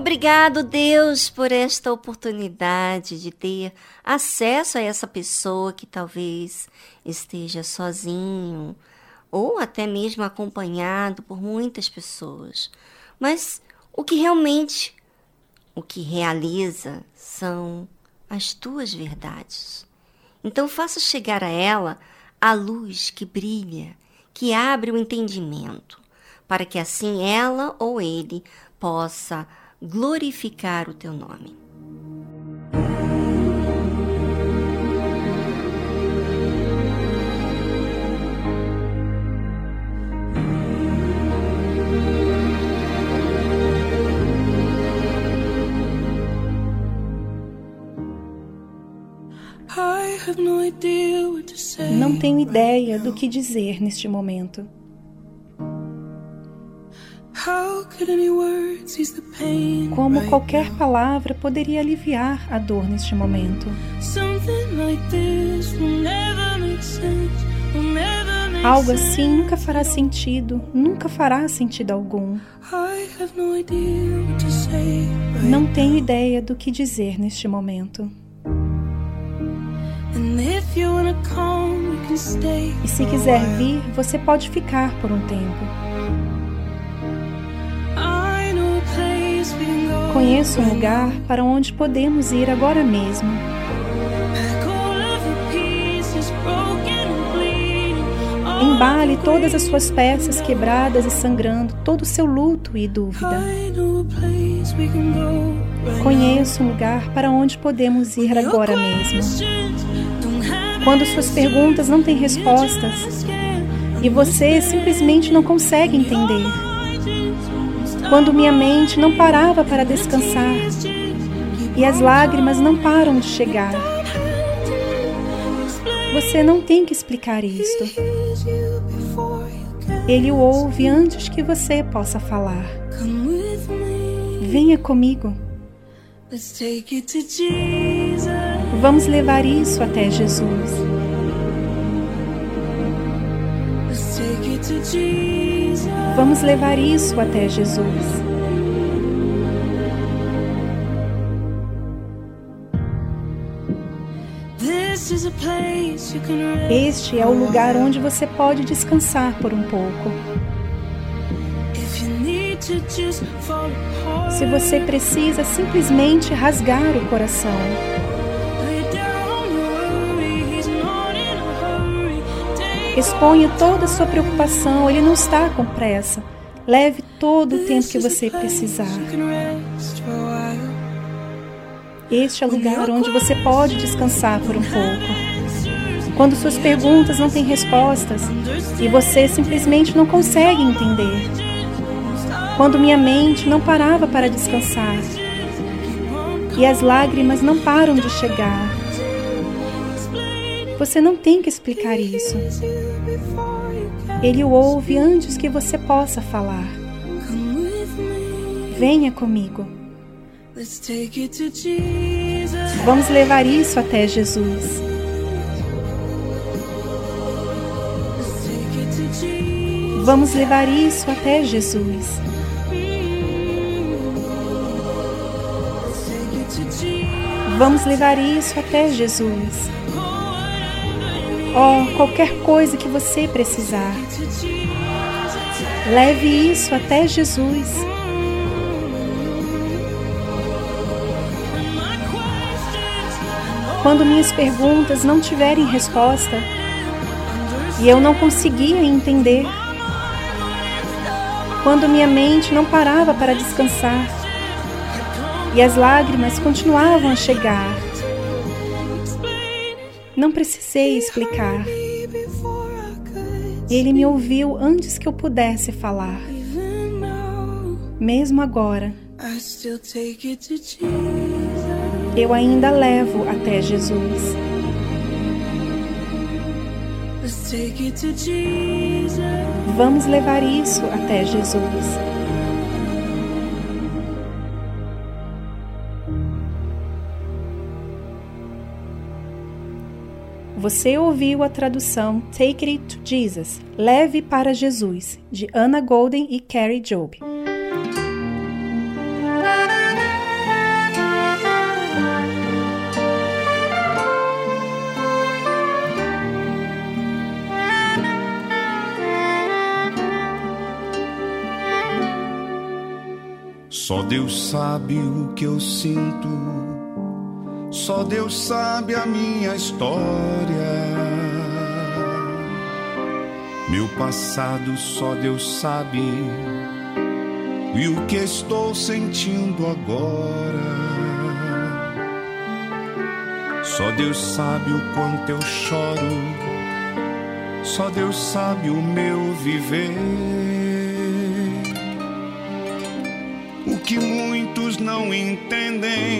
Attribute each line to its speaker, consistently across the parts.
Speaker 1: Obrigado, Deus, por esta oportunidade de ter acesso a essa pessoa que talvez esteja sozinho ou até mesmo acompanhado por muitas pessoas. Mas o que realmente o que realiza são as tuas verdades. Então faça chegar a ela a luz que brilha, que abre o entendimento, para que assim ela ou ele possa glorificar o teu nome.
Speaker 2: Não tenho ideia do que dizer neste momento. Como qualquer palavra poderia aliviar a dor neste momento? Algo assim nunca fará sentido, nunca fará sentido algum. Não tenho ideia do que dizer neste momento. E se quiser vir, você pode ficar por um tempo. Conheço um lugar para onde podemos ir agora mesmo. Embale todas as suas peças quebradas e sangrando, todo o seu luto e dúvida. Conheço um lugar para onde podemos ir agora mesmo. Quando suas perguntas não têm respostas e você simplesmente não consegue entender quando minha mente não parava para descansar e as lágrimas não param de chegar. Você não tem que explicar isto. Ele o ouve antes que você possa falar. Venha comigo. Vamos levar isso até Jesus. Vamos levar isso até Jesus. Este é o lugar onde você pode descansar por um pouco. Se você precisa simplesmente rasgar o coração. Exponha toda a sua preocupação, ele não está com pressa. Leve todo o tempo que você precisar. Este é o lugar onde você pode descansar por um pouco. Quando suas perguntas não têm respostas e você simplesmente não consegue entender. Quando minha mente não parava para descansar e as lágrimas não param de chegar. Você não tem que explicar isso. Ele o ouve antes que você possa falar. Venha comigo. Vamos levar isso até Jesus. Vamos levar isso até Jesus. Vamos levar isso até Jesus. Oh, qualquer coisa que você precisar, leve isso até Jesus. Quando minhas perguntas não tiverem resposta e eu não conseguia entender, quando minha mente não parava para descansar e as lágrimas continuavam a chegar, não precisei explicar. Ele me ouviu antes que eu pudesse falar. Mesmo agora, eu ainda levo até Jesus. Vamos levar isso até Jesus. Você ouviu a tradução Take It to Jesus, Leve para Jesus, de Anna Golden e Carrie Job.
Speaker 3: Só Deus sabe o que eu sinto, só Deus sabe a minha história. Meu passado só Deus sabe, e o que estou sentindo agora. Só Deus sabe o quanto eu choro, só Deus sabe o meu viver. que muitos não entendem,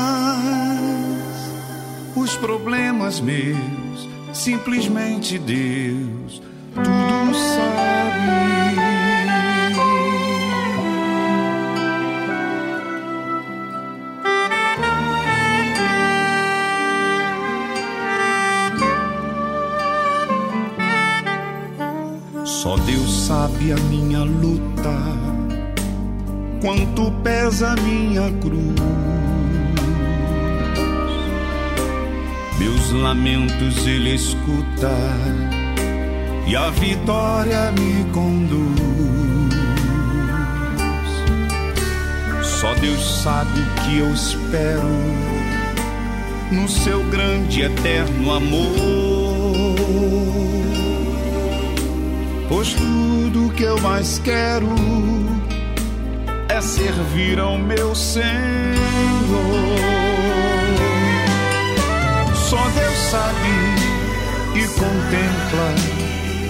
Speaker 3: Os problemas meus, simplesmente Deus, tudo sabe. Só Deus sabe a minha luta quanto pesa minha cruz. Meus lamentos ele escuta e a vitória me conduz. Só Deus sabe o que eu espero no seu grande eterno amor. Pois tudo que eu mais quero servir ao meu Senhor. Só Deus sabe e contempla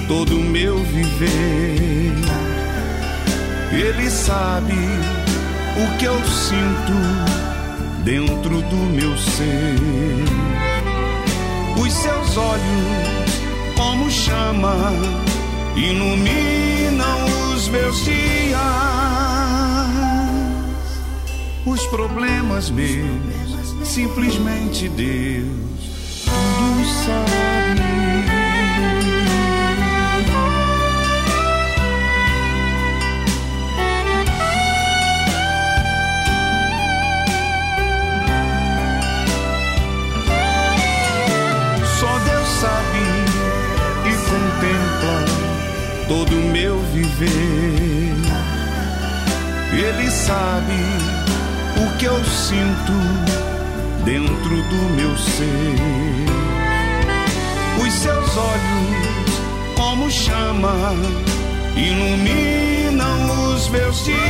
Speaker 3: todo o meu viver. Ele sabe o que eu sinto dentro do meu ser. Os seus olhos, como chama, iluminam os meus dias. Os problemas meus, simplesmente Deus. Todo o meu viver. Ele sabe o que eu sinto dentro do meu ser. Seus olhos, como chama, iluminam os meus dias.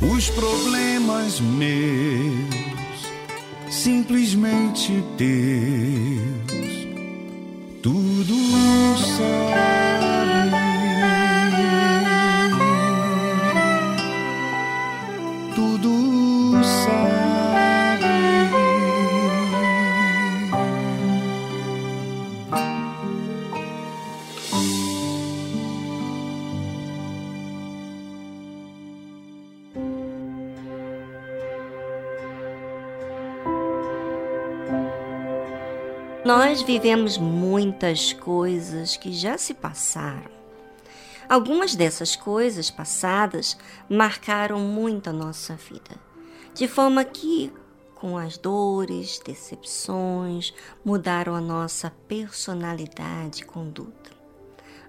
Speaker 3: Os problemas meus, simplesmente teus
Speaker 1: Nós vivemos muitas coisas que já se passaram. Algumas dessas coisas passadas marcaram muito a nossa vida, de forma que, com as dores, decepções, mudaram a nossa personalidade e conduta.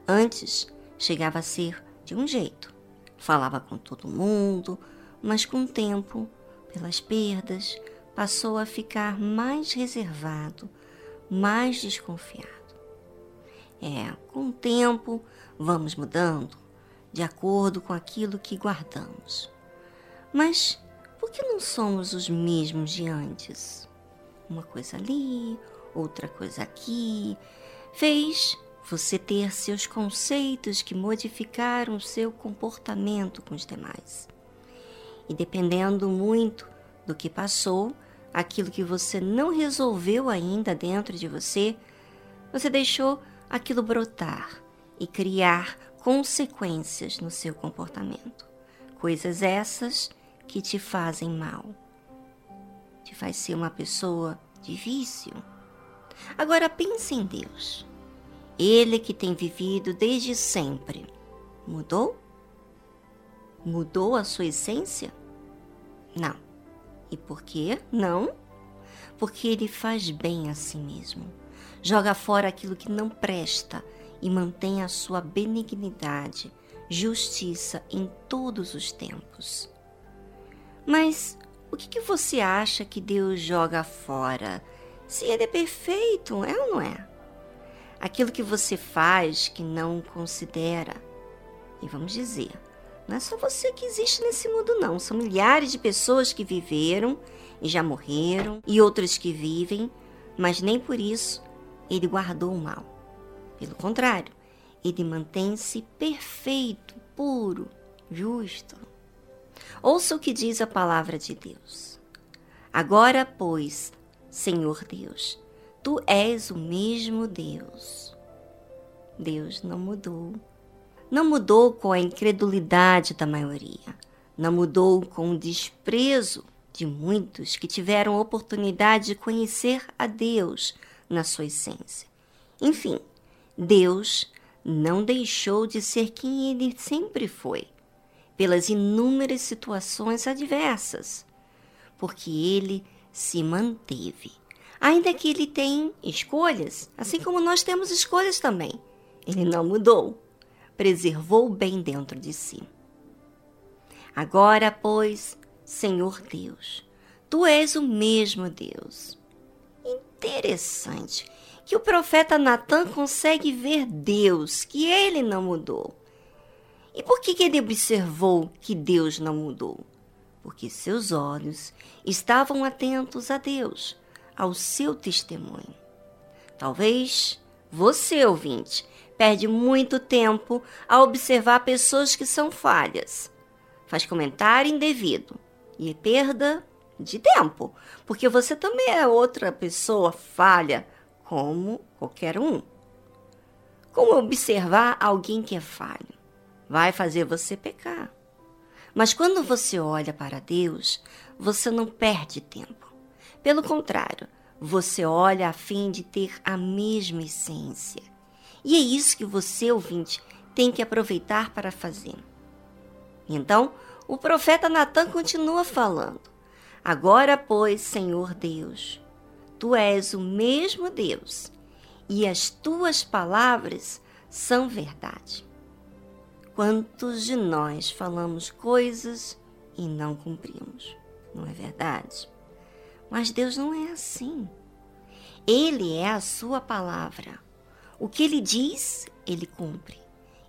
Speaker 1: Antes, chegava a ser de um jeito, falava com todo mundo, mas com o tempo, pelas perdas, passou a ficar mais reservado mais desconfiado. É, com o tempo, vamos mudando de acordo com aquilo que guardamos. Mas por que não somos os mesmos de antes? Uma coisa ali, outra coisa aqui, fez você ter seus conceitos que modificaram seu comportamento com os demais. E dependendo muito do que passou, aquilo que você não resolveu ainda dentro de você, você deixou aquilo brotar e criar consequências no seu comportamento. Coisas essas que te fazem mal. Te faz ser uma pessoa de vício. Agora pense em Deus. Ele que tem vivido desde sempre. Mudou? Mudou a sua essência? Não. E por quê? Não. Porque ele faz bem a si mesmo. Joga fora aquilo que não presta e mantém a sua benignidade, justiça em todos os tempos. Mas o que, que você acha que Deus joga fora? Se ele é perfeito, é ou não é? Aquilo que você faz que não considera. E vamos dizer, não é só você que existe nesse mundo, não. São milhares de pessoas que viveram e já morreram, e outras que vivem, mas nem por isso ele guardou o mal. Pelo contrário, ele mantém-se perfeito, puro, justo. Ouça o que diz a palavra de Deus. Agora, pois, Senhor Deus, tu és o mesmo Deus. Deus não mudou não mudou com a incredulidade da maioria, não mudou com o desprezo de muitos que tiveram oportunidade de conhecer a Deus na sua essência. Enfim, Deus não deixou de ser quem ele sempre foi, pelas inúmeras situações adversas, porque ele se manteve. Ainda que ele tem escolhas, assim como nós temos escolhas também, ele não mudou preservou bem dentro de si. Agora, pois, Senhor Deus, tu és o mesmo Deus. Interessante que o profeta Natan consegue ver Deus, que ele não mudou. E por que, que ele observou que Deus não mudou? Porque seus olhos estavam atentos a Deus, ao seu testemunho. Talvez você, ouvinte, perde muito tempo a observar pessoas que são falhas. Faz comentário indevido e perda de tempo, porque você também é outra pessoa falha, como qualquer um. Como observar alguém que é falho? Vai fazer você pecar. Mas quando você olha para Deus, você não perde tempo. Pelo contrário, você olha a fim de ter a mesma essência. E é isso que você, ouvinte, tem que aproveitar para fazer. Então, o profeta Natan continua falando: Agora, pois, Senhor Deus, tu és o mesmo Deus, e as tuas palavras são verdade. Quantos de nós falamos coisas e não cumprimos? Não é verdade? Mas Deus não é assim. Ele é a sua palavra. O que ele diz, ele cumpre.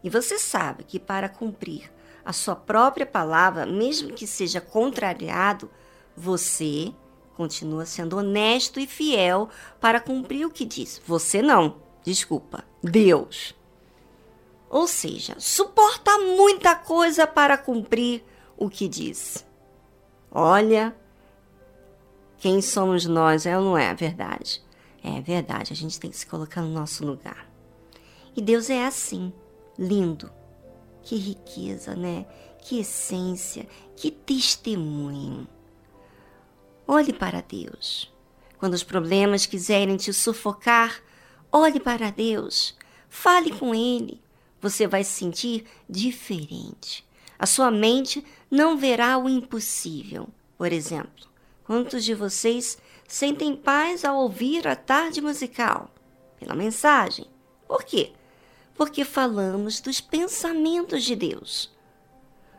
Speaker 1: E você sabe que para cumprir a sua própria palavra, mesmo que seja contrariado, você continua sendo honesto e fiel para cumprir o que diz. Você não, desculpa, Deus. Ou seja, suporta muita coisa para cumprir o que diz. Olha, quem somos nós, é ou não é a verdade? É verdade, a gente tem que se colocar no nosso lugar. E Deus é assim, lindo. Que riqueza, né? Que essência, que testemunho. Olhe para Deus. Quando os problemas quiserem te sufocar, olhe para Deus. Fale com Ele. Você vai se sentir diferente. A sua mente não verá o impossível. Por exemplo, quantos de vocês sentem paz ao ouvir a tarde musical? Pela mensagem. Por quê? porque falamos dos pensamentos de Deus.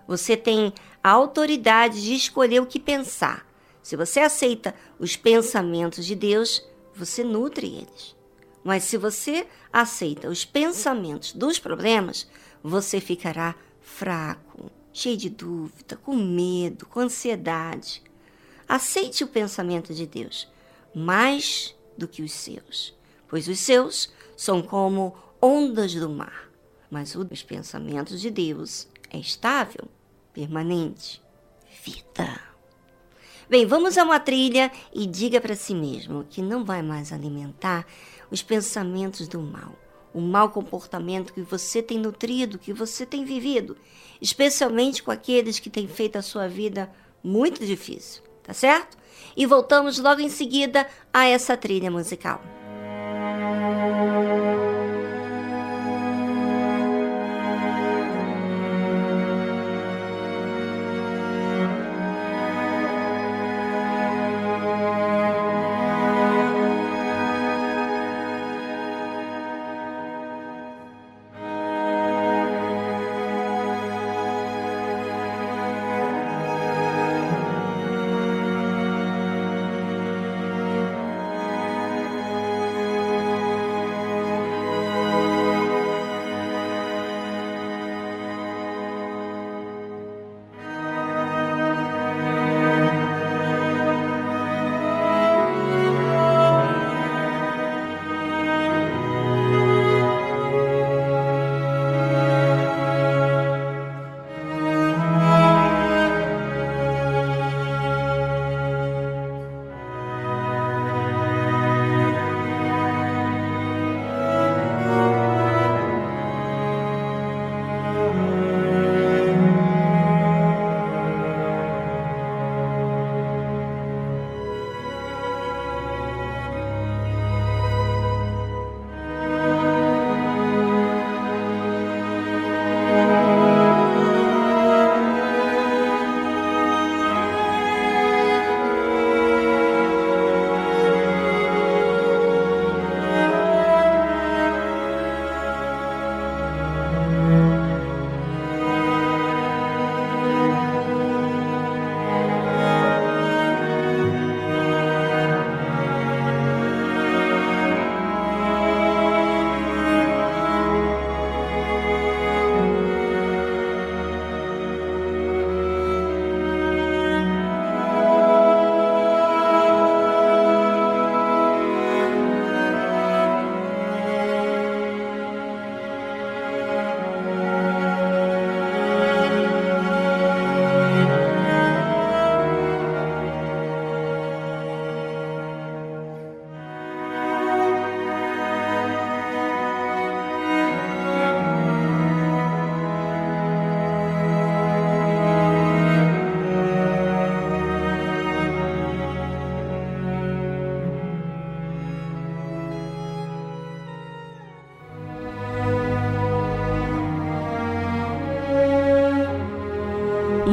Speaker 1: Você tem a autoridade de escolher o que pensar. Se você aceita os pensamentos de Deus, você nutre eles. Mas se você aceita os pensamentos dos problemas, você ficará fraco, cheio de dúvida, com medo, com ansiedade. Aceite o pensamento de Deus mais do que os seus, pois os seus são como ondas do mar. Mas os pensamentos de Deus é estável, permanente, vida. Bem, vamos a uma trilha e diga para si mesmo que não vai mais alimentar os pensamentos do mal, o mau comportamento que você tem nutrido, que você tem vivido, especialmente com aqueles que têm feito a sua vida muito difícil, tá certo? E voltamos logo em seguida a essa trilha musical.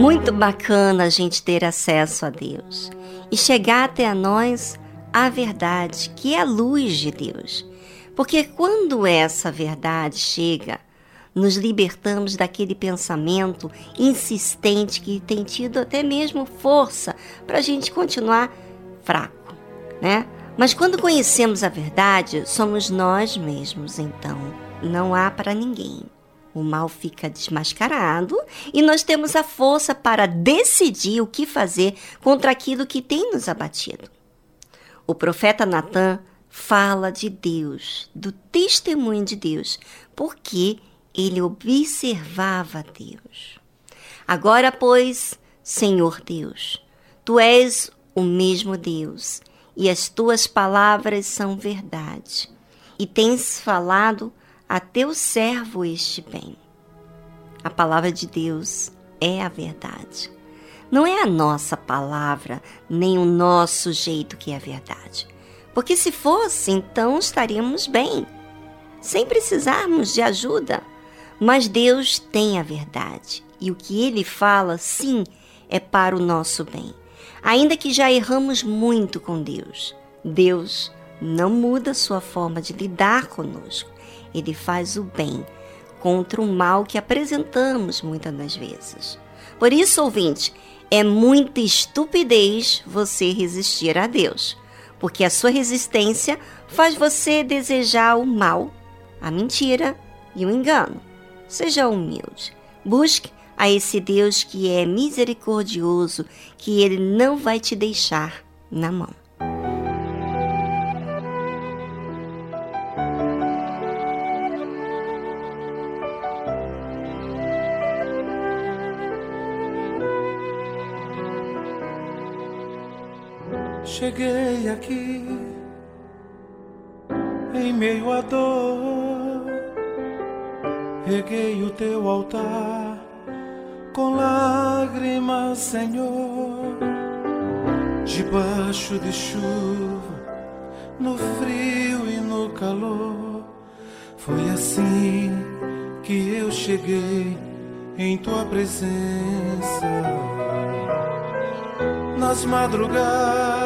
Speaker 1: Muito bacana a gente ter acesso a Deus e chegar até a nós a verdade, que é a luz de Deus. Porque quando essa verdade chega, nos libertamos daquele pensamento insistente que tem tido até mesmo força para a gente continuar fraco, né? Mas quando conhecemos a verdade, somos nós mesmos, então não há para ninguém. O mal fica desmascarado e nós temos a força para decidir o que fazer contra aquilo que tem nos abatido. O profeta Natan fala de Deus, do testemunho de Deus, porque ele observava Deus. Agora, pois, Senhor Deus, tu és o mesmo Deus e as tuas palavras são verdade. E tens falado a teu servo este bem. A palavra de Deus é a verdade. Não é a nossa palavra, nem o nosso jeito que é a verdade. Porque se fosse, então estaríamos bem, sem precisarmos de ajuda. Mas Deus tem a verdade, e o que ele fala, sim, é para o nosso bem. Ainda que já erramos muito com Deus, Deus não muda sua forma de lidar conosco. Ele faz o bem contra o mal que apresentamos muitas das vezes. Por isso, ouvinte, é muita estupidez você resistir a Deus, porque a sua resistência faz você desejar o mal, a mentira e o engano. Seja humilde. Busque a esse Deus que é misericordioso, que ele não vai te deixar na mão.
Speaker 4: Cheguei aqui em meio à dor, reguei o teu altar com lágrimas, Senhor, debaixo de chuva, no frio e no calor. Foi assim que eu cheguei em tua presença nas madrugadas,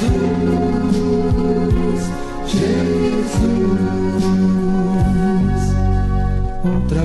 Speaker 5: caminho para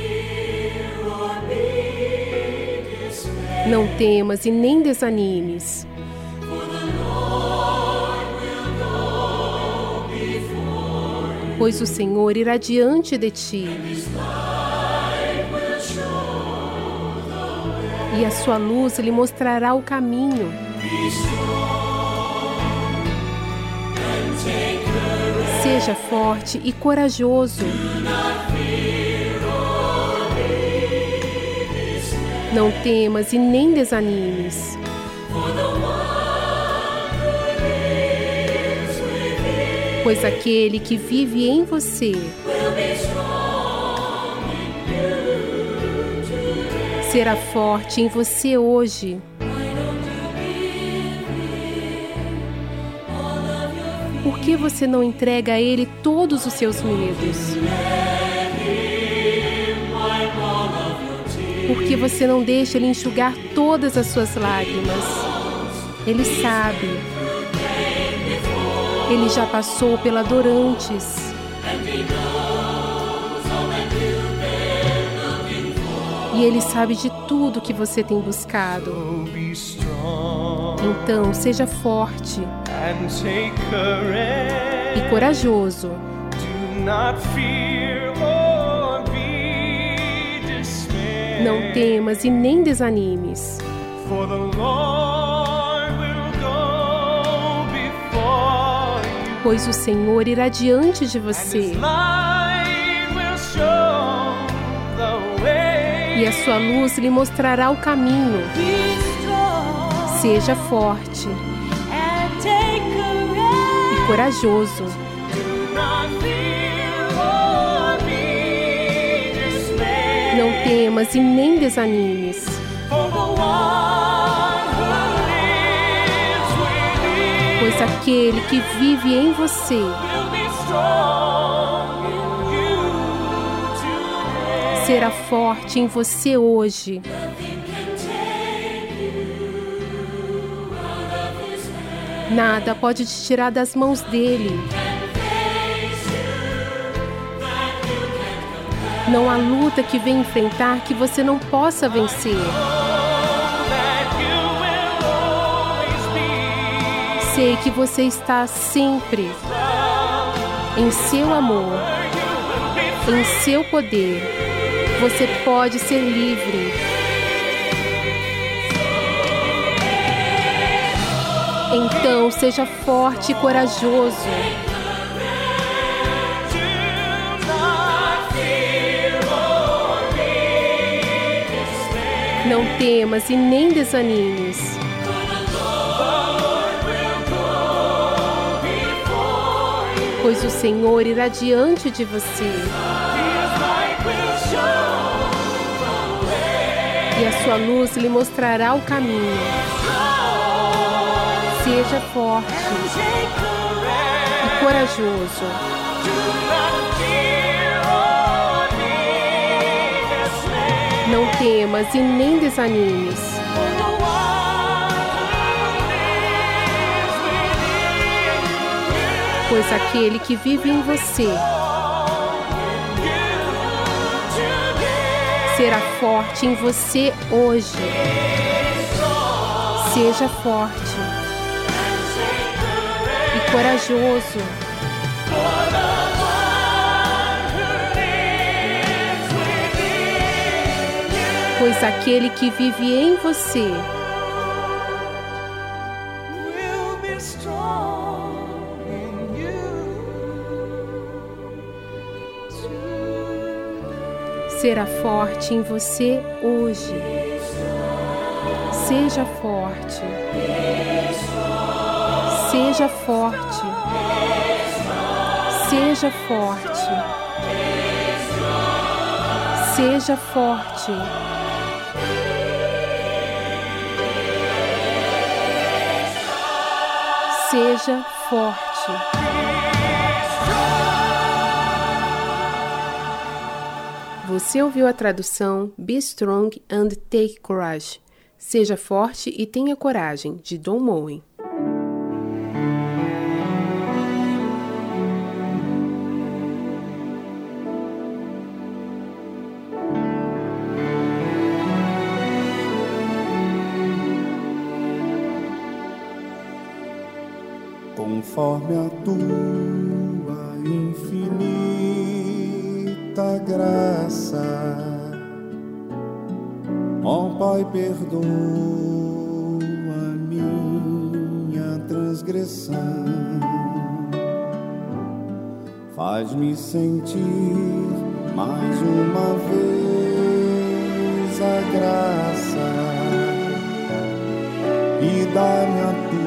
Speaker 6: Não temas e nem desanimes. Pois o Senhor irá diante de ti. E a sua luz lhe mostrará o caminho. Seja forte e corajoso. Não temas e nem desanimes. Pois aquele que vive em você será forte em você hoje. Por que você não entrega a Ele todos os seus medos? Por que você não deixa Ele enxugar todas as suas lágrimas? Ele sabe. Ele já passou pela dor antes. E Ele sabe de tudo que você tem buscado. Então, seja forte e corajoso. Não temas e nem desanimes. Pois o Senhor irá diante de você. E a sua luz lhe mostrará o caminho. Seja forte e corajoso. Não temas e nem desanimes. Pois aquele que vive em você será forte em você hoje. Nada pode te tirar das mãos dele. Não há luta que vem enfrentar que você não possa vencer. Sei que você está sempre em seu amor, em seu poder. Você pode ser livre. Então seja forte e corajoso. Não temas e nem desanimes. Pois o Senhor irá diante de você. E a sua luz lhe mostrará o caminho. Seja forte e corajoso. Não temas e nem desanimes. Pois aquele que vive em você será forte em você hoje. Seja forte e corajoso. Pois aquele que vive em você será forte em você hoje. Seja forte. Seja forte. Seja forte. Seja forte. Seja forte. Você ouviu a tradução Be Strong and Take Courage. Seja forte e tenha coragem, de Don Moen.
Speaker 3: A tua infinita graça. Ó oh, Pai, perdoa minha transgressão. Faz-me sentir mais uma vez a graça e dá-me a tua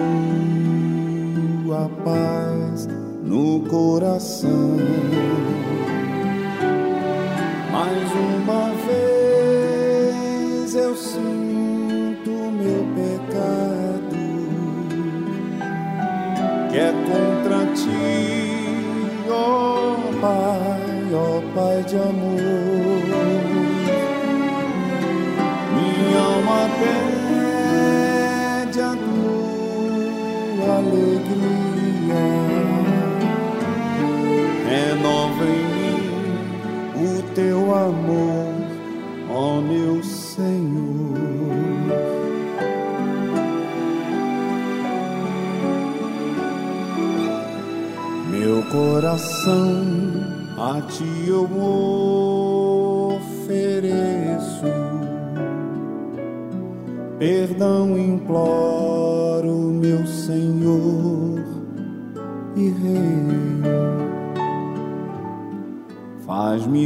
Speaker 3: paz no coração. Mais uma vez eu sinto meu pecado, que é contra ti, ó Pai, ó Pai de amor.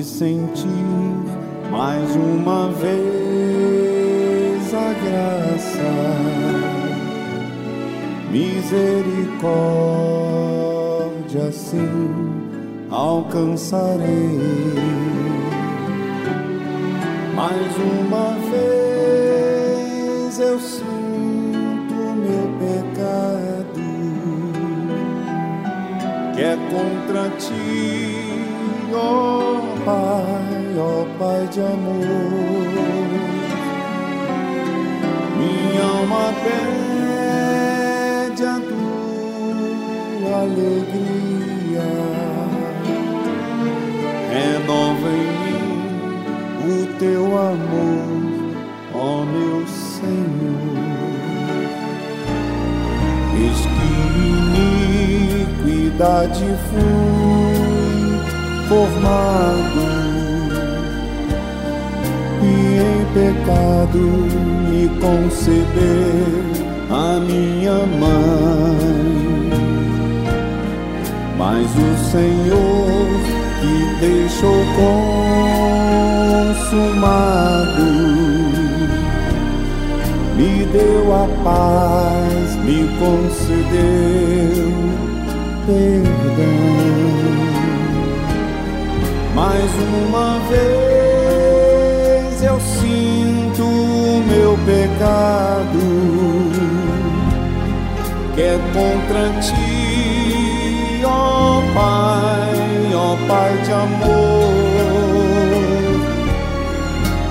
Speaker 3: Sentir mais uma vez a graça, misericórdia, sim, alcançarei. Mais uma vez eu sinto meu pecado, que é contra ti Minha alma pede a tua alegria, renova em mim o teu amor, ó meu Senhor. Eis que iniquidade fui formado e em pecado me conceder a minha mãe. Mas o Senhor que deixou consumado me deu a paz, me concedeu perdão. Mais uma vez pecado, que é contra ti, ó Pai, ó Pai de amor.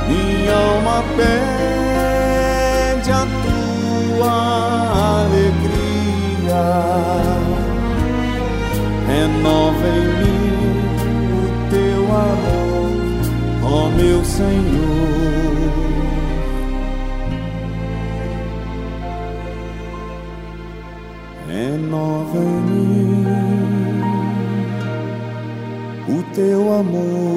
Speaker 3: Minha alma pede a tua alegria, renova em mim amor, ó meu Senhor. Teu amor,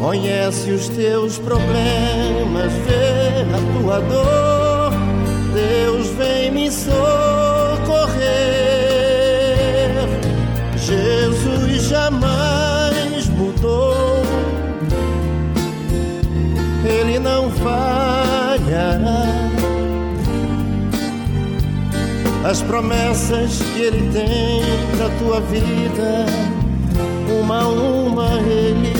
Speaker 7: Conhece os teus problemas, vê a tua dor. Deus vem me socorrer. Jesus jamais mudou, Ele não falhará as promessas que Ele tem pra tua vida, uma a uma Ele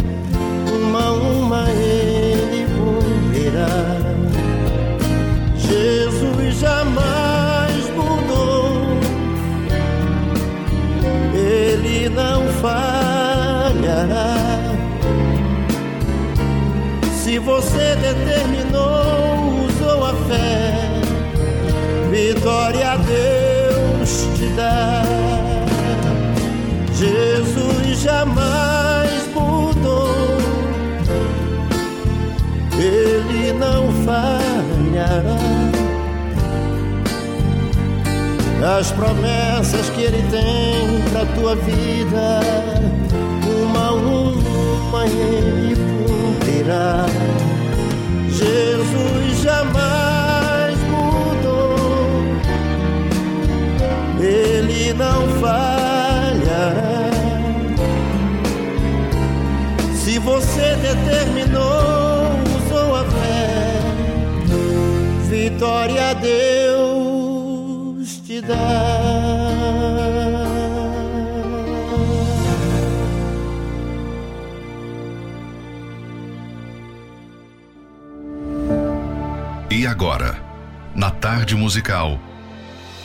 Speaker 7: uma a uma Ele cumprirá. Jesus jamais mudou, Ele não falhará. Se você determinou, usou a fé, vitória a Deus te dá. Jesus jamais falhará. As promessas que Ele tem pra tua vida, uma a uma Ele cumprirá. Jesus jamais mudou, Ele não falhará. Se você determinou, vitória Deus te dá.
Speaker 5: E agora, na tarde musical,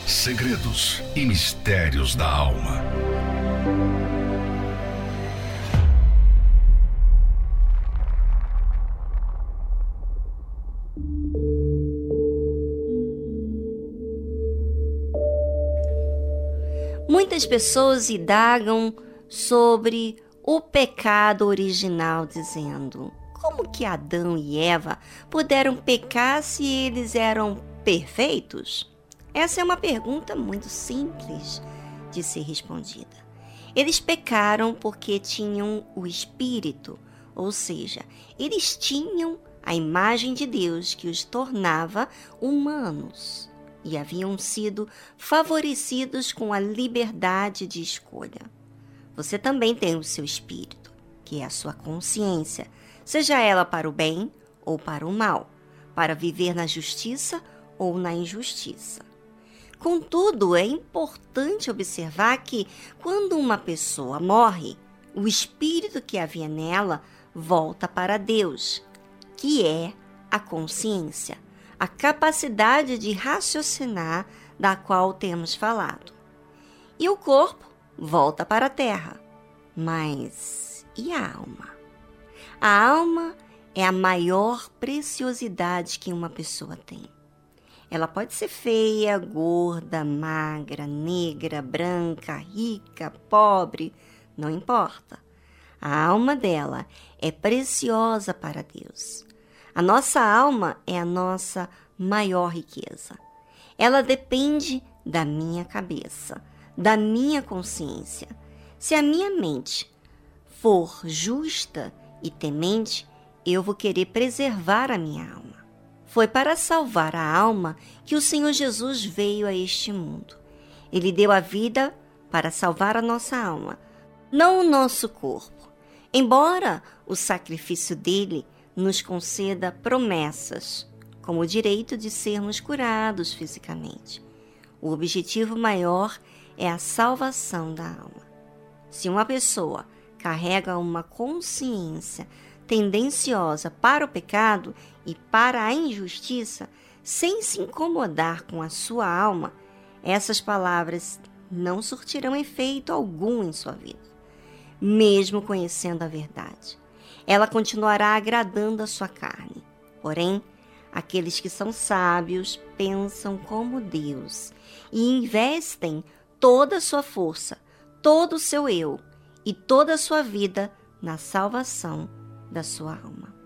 Speaker 5: segredos e mistérios da alma.
Speaker 1: Muitas pessoas indagam sobre o pecado original, dizendo: como que Adão e Eva puderam pecar se eles eram perfeitos? Essa é uma pergunta muito simples de ser respondida. Eles pecaram porque tinham o espírito, ou seja, eles tinham a imagem de Deus que os tornava humanos e haviam sido favorecidos com a liberdade de escolha. Você também tem o seu espírito, que é a sua consciência, seja ela para o bem ou para o mal, para viver na justiça ou na injustiça. Contudo, é importante observar que, quando uma pessoa morre, o espírito que havia nela volta para Deus, que é a consciência, a capacidade de raciocinar da qual temos falado. E o corpo volta para a terra. Mas e a alma? A alma é a maior preciosidade que uma pessoa tem. Ela pode ser feia, gorda, magra, negra, branca, rica, pobre, não importa. A alma dela é preciosa para Deus. A nossa alma é a nossa maior riqueza. Ela depende da minha cabeça, da minha consciência. Se a minha mente for justa e temente, eu vou querer preservar a minha alma. Foi para salvar a alma que o Senhor Jesus veio a este mundo. Ele deu a vida para salvar a nossa alma, não o nosso corpo. Embora o sacrifício dele nos conceda promessas, como o direito de sermos curados fisicamente. O objetivo maior é a salvação da alma. Se uma pessoa carrega uma consciência tendenciosa para o pecado e para a injustiça, sem se incomodar com a sua alma, essas palavras não surtirão efeito algum em sua vida, mesmo conhecendo a verdade. Ela continuará agradando a sua carne. Porém, aqueles que são sábios pensam como Deus e investem toda a sua força, todo o seu eu e toda a sua vida na salvação da sua alma.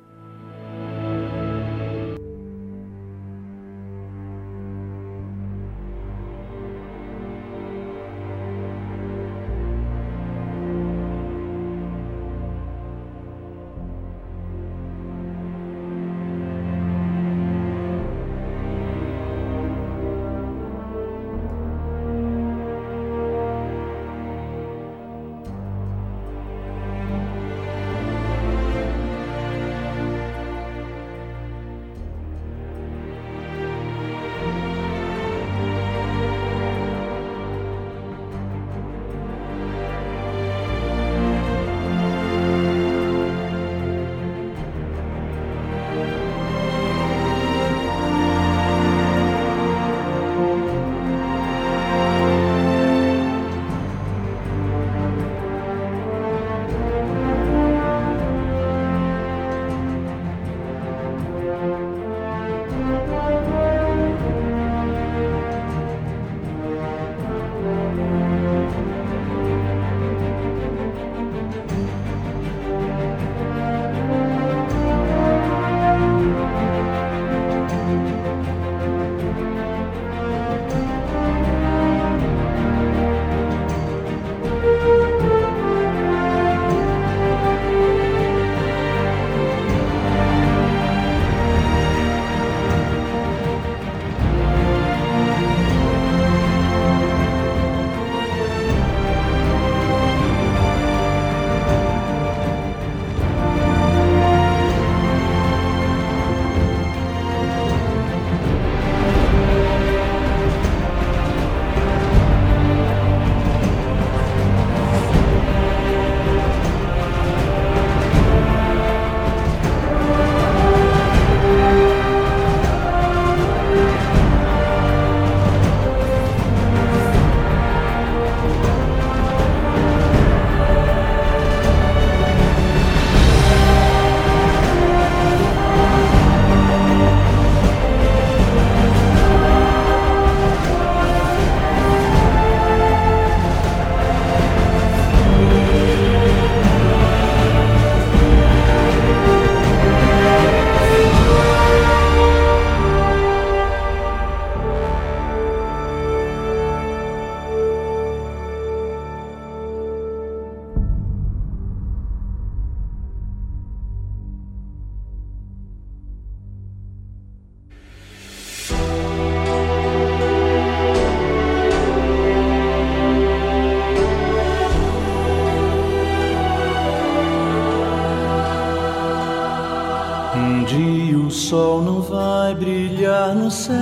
Speaker 1: Um dia o sol não vai brilhar no céu.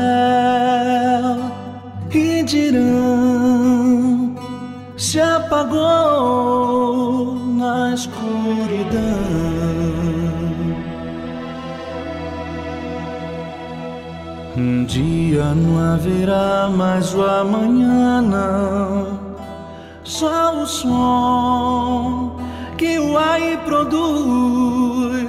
Speaker 4: E dirão se apagou na escuridão. Um dia não haverá mais o amanhã, não, só o som que o ai produz.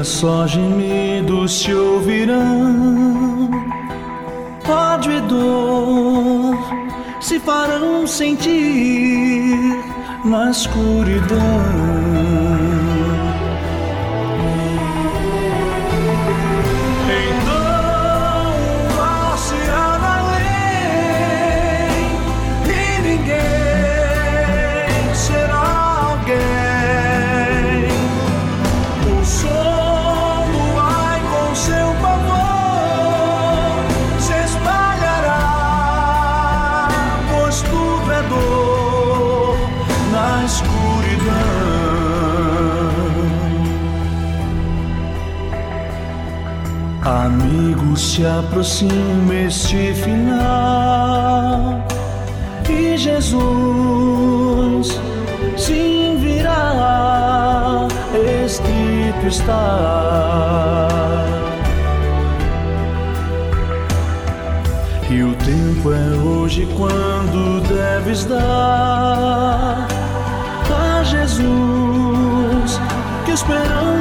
Speaker 4: dia só gemidos se ouvirão, ódio e dor se farão sentir na escuridão. Se aproxima este final e Jesus sim virá, escrito está. E o tempo é hoje quando deves dar a Jesus que esperando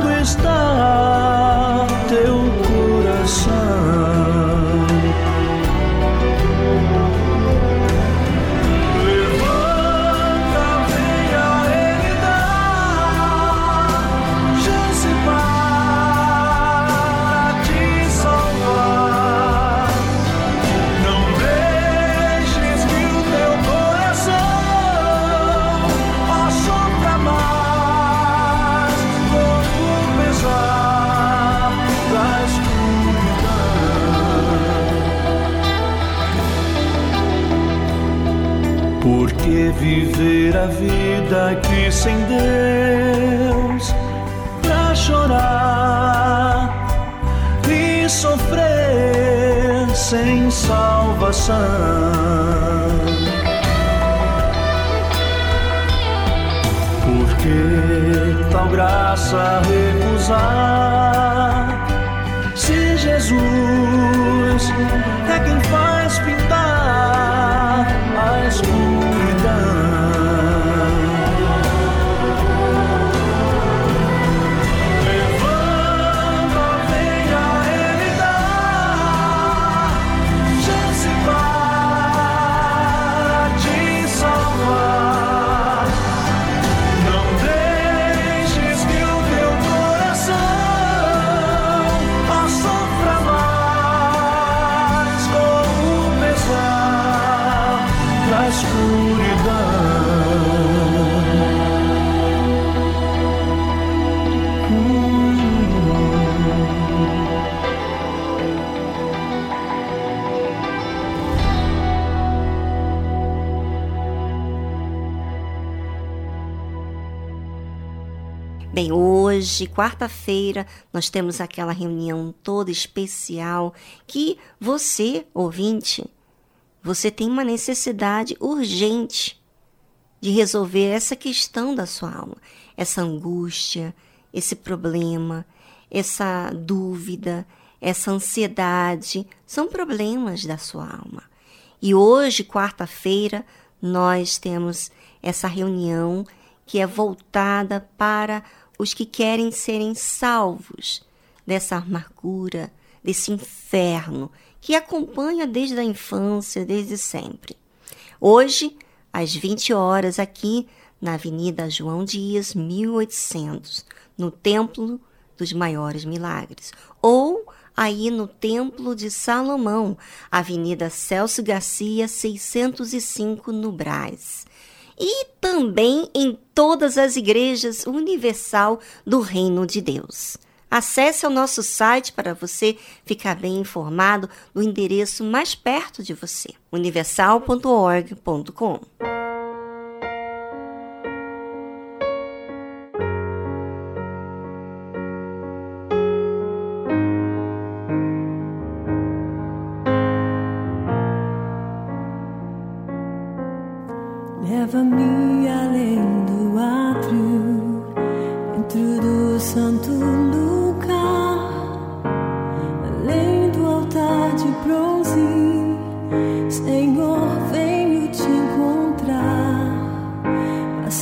Speaker 4: viver a vida aqui sem Deus, pra chorar e sofrer sem salvação. Porque tal graça recusar? Se Jesus
Speaker 1: Bem, hoje, quarta-feira, nós temos aquela reunião toda especial que você, ouvinte, você tem uma necessidade urgente de resolver essa questão da sua alma, essa angústia, esse problema, essa dúvida, essa ansiedade, são problemas da sua alma. E hoje, quarta-feira, nós temos essa reunião que é voltada para os que querem serem salvos dessa amargura, desse inferno que acompanha desde a infância, desde sempre. Hoje, às 20 horas, aqui na Avenida João Dias, 1800, no Templo dos Maiores Milagres, ou aí no Templo de Salomão, Avenida Celso Garcia, 605, no Brás. E também em todas as igrejas universal do Reino de Deus. Acesse o nosso site para você ficar bem informado do endereço mais perto de você, universal.org.com.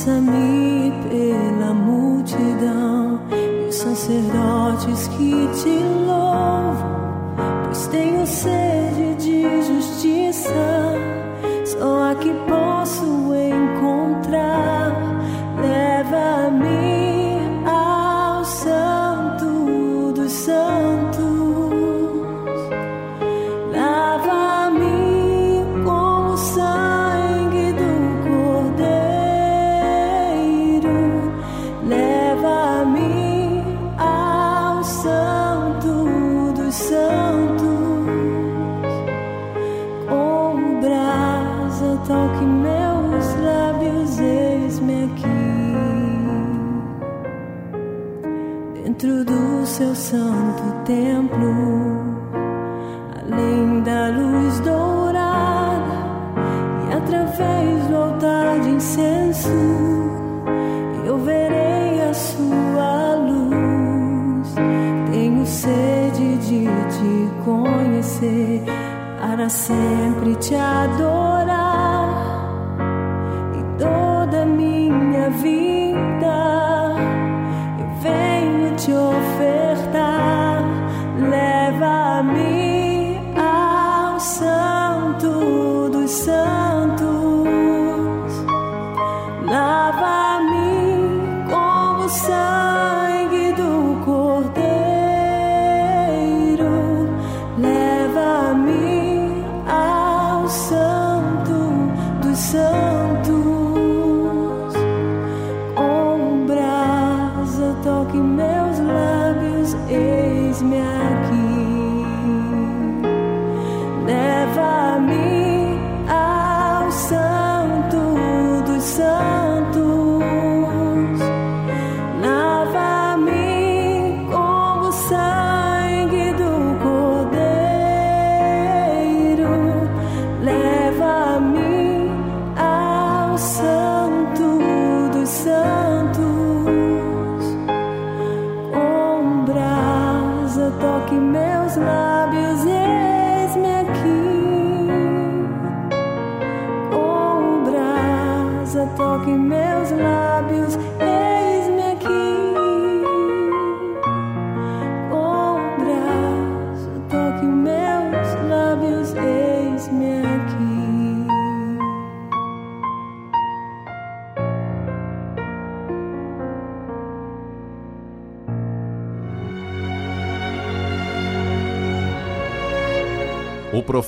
Speaker 8: Passa-me pela multidão e os sacerdotes que te louvam, sempre te adorar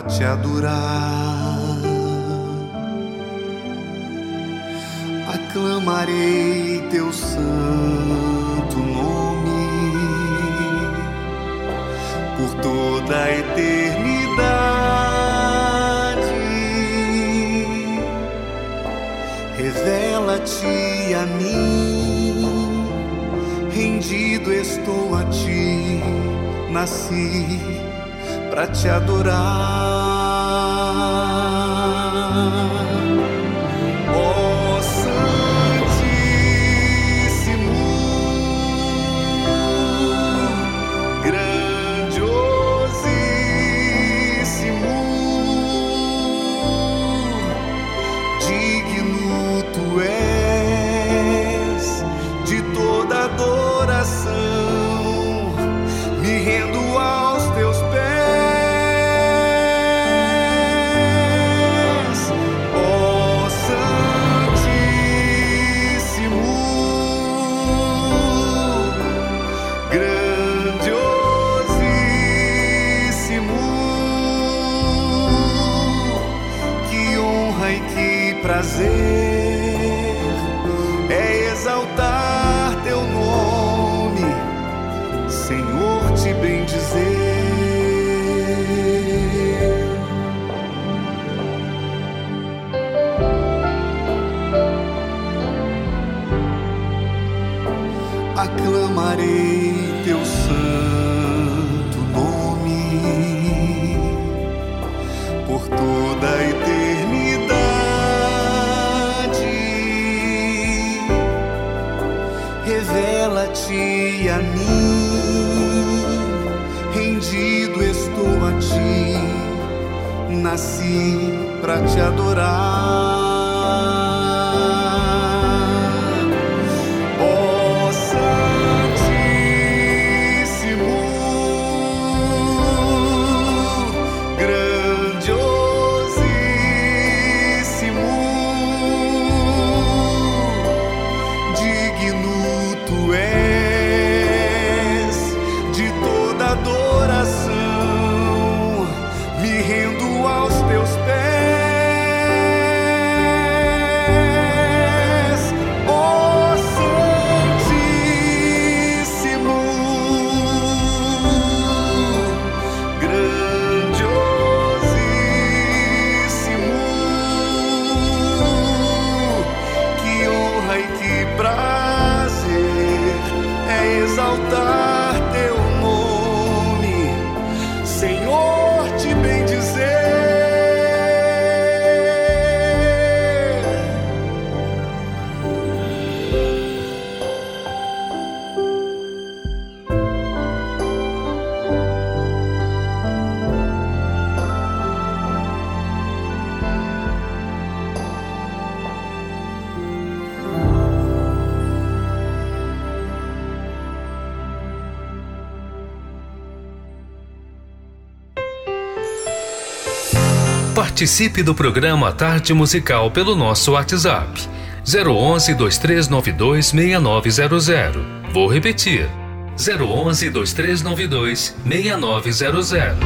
Speaker 9: Te adorar.
Speaker 3: Aclamarei teu santo nome por toda a eternidade. Revela-te a mim, rendido estou a ti, nasci para te adorar. Nasci
Speaker 10: Participe do programa Tarde Musical pelo nosso WhatsApp 011 2392 6900. Vou repetir. 011 2392 6900.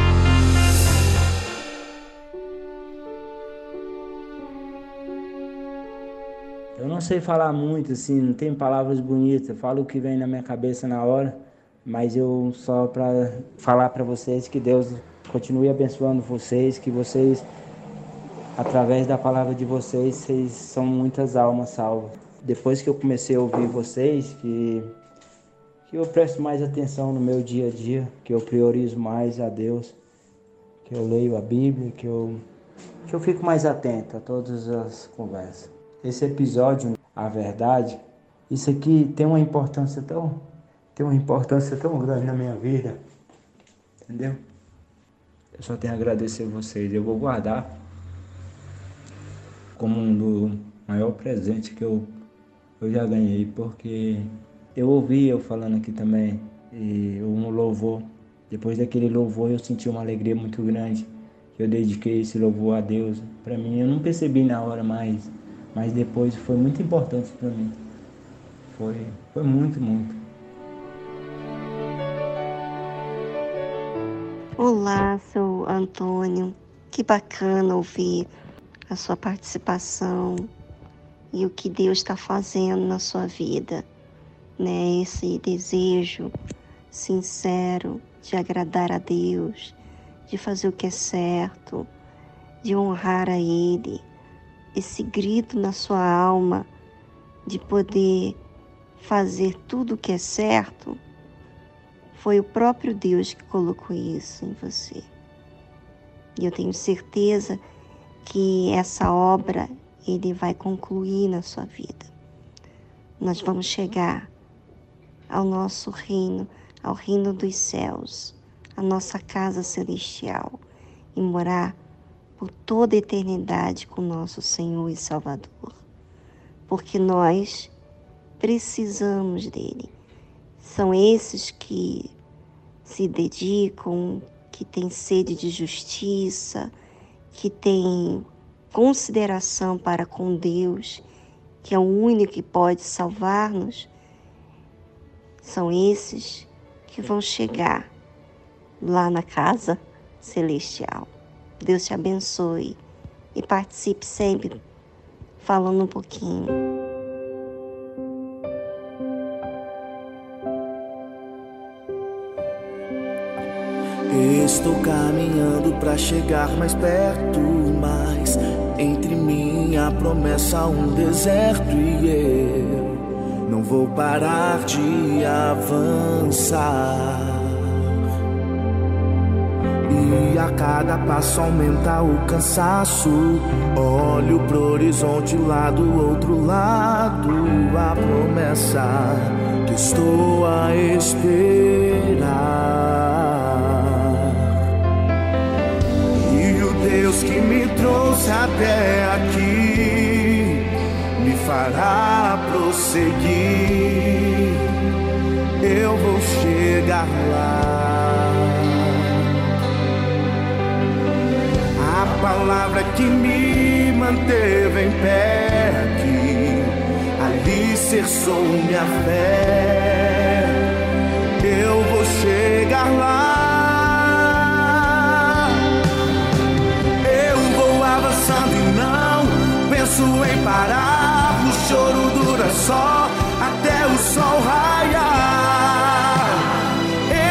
Speaker 11: Eu não sei falar muito, assim, não tem palavras bonitas, eu falo o que vem na minha cabeça na hora, mas eu só para falar para vocês que Deus continue abençoando vocês, que vocês através da palavra de vocês, vocês são muitas almas salvas. Depois que eu comecei a ouvir vocês, que, que eu presto mais atenção no meu dia a dia, que eu priorizo mais a Deus, que eu leio a Bíblia, que eu, que eu fico mais atento a todas as conversas. Esse episódio, a verdade, isso aqui tem uma importância tão, tem uma importância tão grande na minha vida, entendeu? Eu só tenho a agradecer a vocês. Eu vou guardar como um do maior presente que eu, eu já ganhei, porque eu ouvi eu falando aqui também, e um louvor. Depois daquele louvor eu senti uma alegria muito grande. Eu dediquei esse louvor a Deus. Para mim, eu não percebi na hora, mas, mas depois foi muito importante para mim. Foi, foi muito, muito.
Speaker 1: Olá, seu Antônio. Que bacana ouvir a sua participação e o que Deus está fazendo na sua vida, né? Esse desejo sincero de agradar a Deus, de fazer o que é certo, de honrar a Ele, esse grito na sua alma de poder fazer tudo o que é certo, foi o próprio Deus que colocou isso em você. E eu tenho certeza que essa obra ele vai concluir na sua vida. Nós vamos chegar ao nosso reino, ao reino dos céus, a nossa casa celestial e morar por toda a eternidade com nosso Senhor e Salvador. Porque nós precisamos dele. São esses que se dedicam, que têm sede de justiça, que têm consideração para com Deus, que é o único que pode salvar-nos, são esses que vão chegar lá na casa celestial. Deus te abençoe e participe sempre falando um pouquinho.
Speaker 12: Estou caminhando para chegar mais perto, mas entre mim a promessa um deserto e eu não vou parar de avançar. E a cada passo aumenta o cansaço. Olho pro horizonte lá do outro lado, a promessa que estou a esperar. Trouxe até aqui me fará prosseguir. Eu vou chegar lá. A palavra que me manteve em pé aqui, alicerçou minha fé. Parar. O choro dura só até o sol raiar.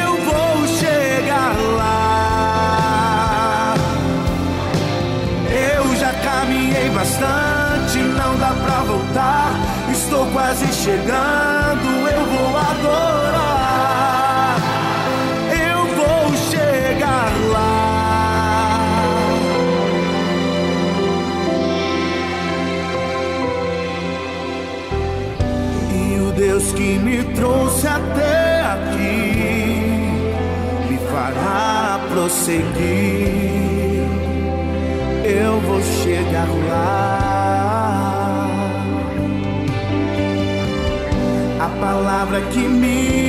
Speaker 12: Eu vou chegar lá. Eu já caminhei bastante, não dá pra voltar. Estou quase chegando, prosseguir. Eu vou chegar lá. A palavra que me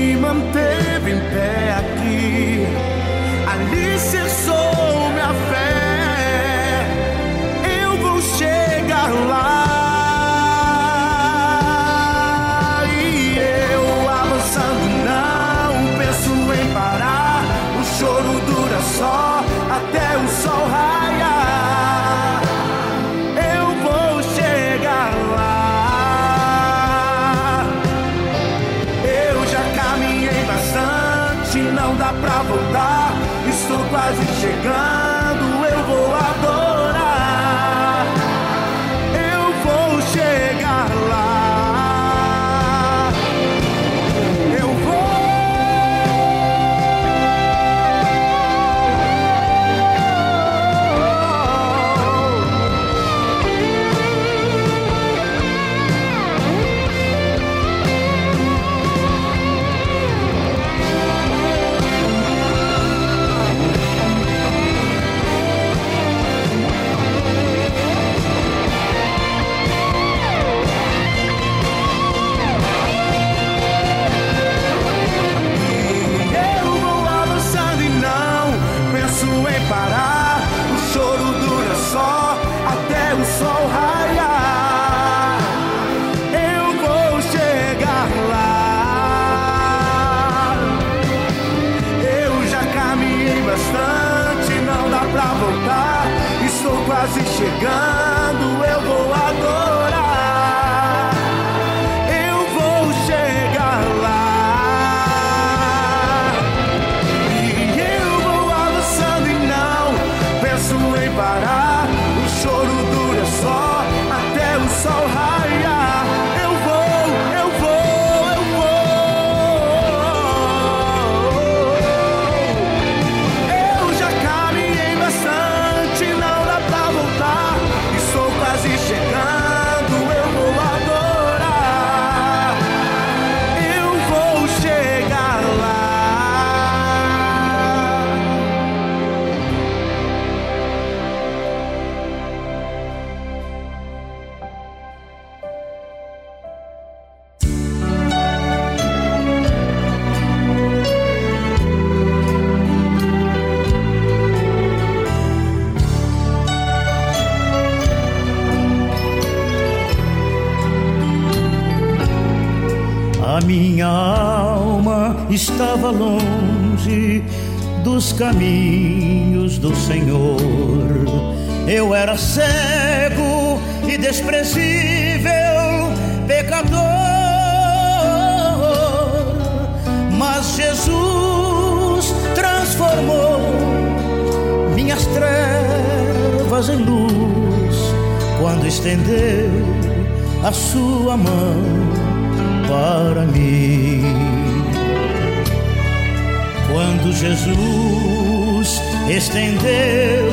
Speaker 13: Jesus estendeu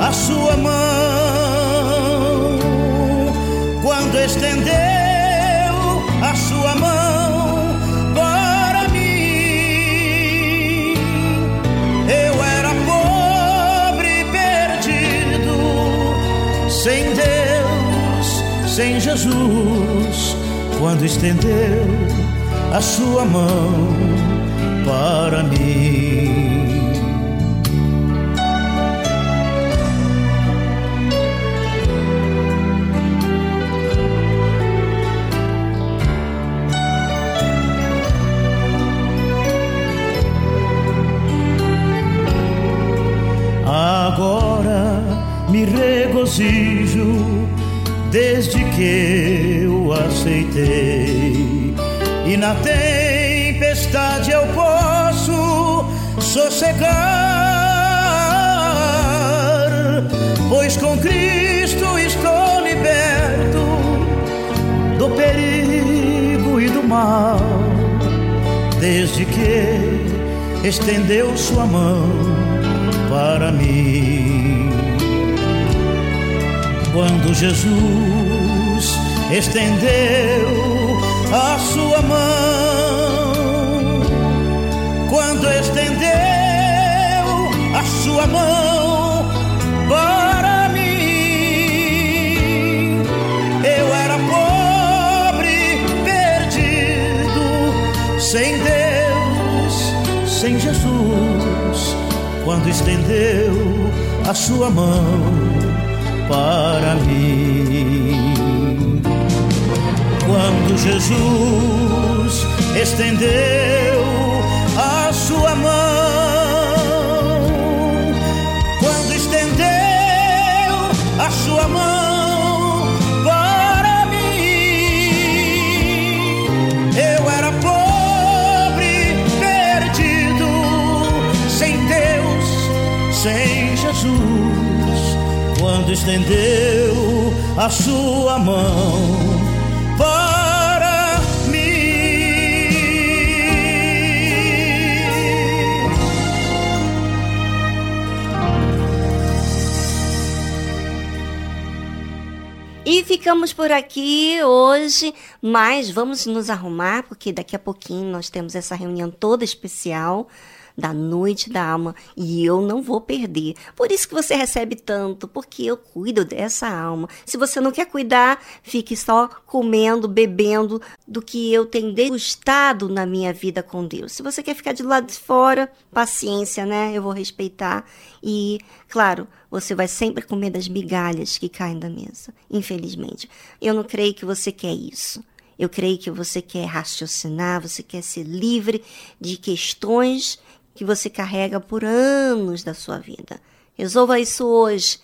Speaker 13: a sua mão, quando estendeu a sua mão para mim, eu era pobre e perdido, sem Deus, sem Jesus, quando estendeu a sua mão estendeu sua mão para mim. Quando Jesus estendeu a sua mão, quando estendeu a sua mão quando estendeu a sua mão para mim. Quando Jesus estendeu a sua mão, quando estendeu a sua mão para
Speaker 1: E ficamos por aqui hoje, mas vamos nos arrumar, porque daqui a pouquinho nós temos essa reunião toda especial da noite da alma e eu não vou perder. Por isso que você recebe tanto, porque eu cuido dessa alma. Se você não quer cuidar, fique só comendo, bebendo do que eu tenho degustado na minha vida com Deus. Se você quer ficar de lado de fora, paciência, né? Eu vou respeitar e, claro, você vai sempre comer das migalhas que caem da mesa, infelizmente. Eu não creio que você quer isso. Eu creio que você quer raciocinar, você quer ser livre de questões que você carrega por anos da sua vida. Resolva isso hoje,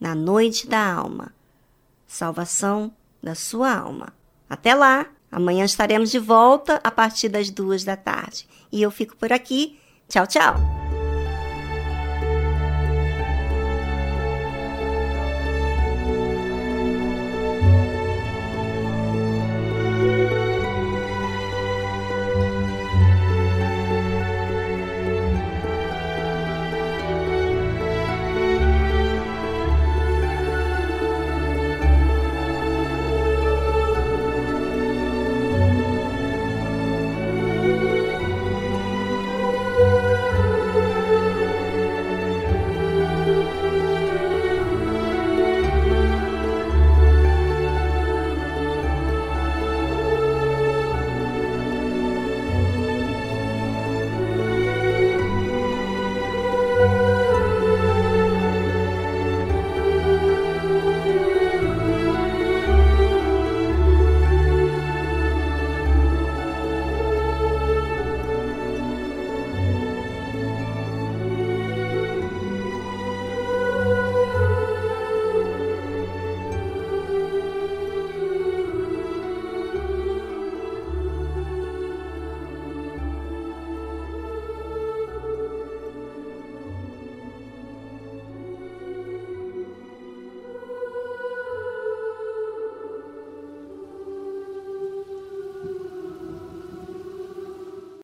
Speaker 1: na noite da alma. Salvação da sua alma. Até lá! Amanhã estaremos de volta a partir das duas da tarde. E eu fico por aqui. Tchau, tchau!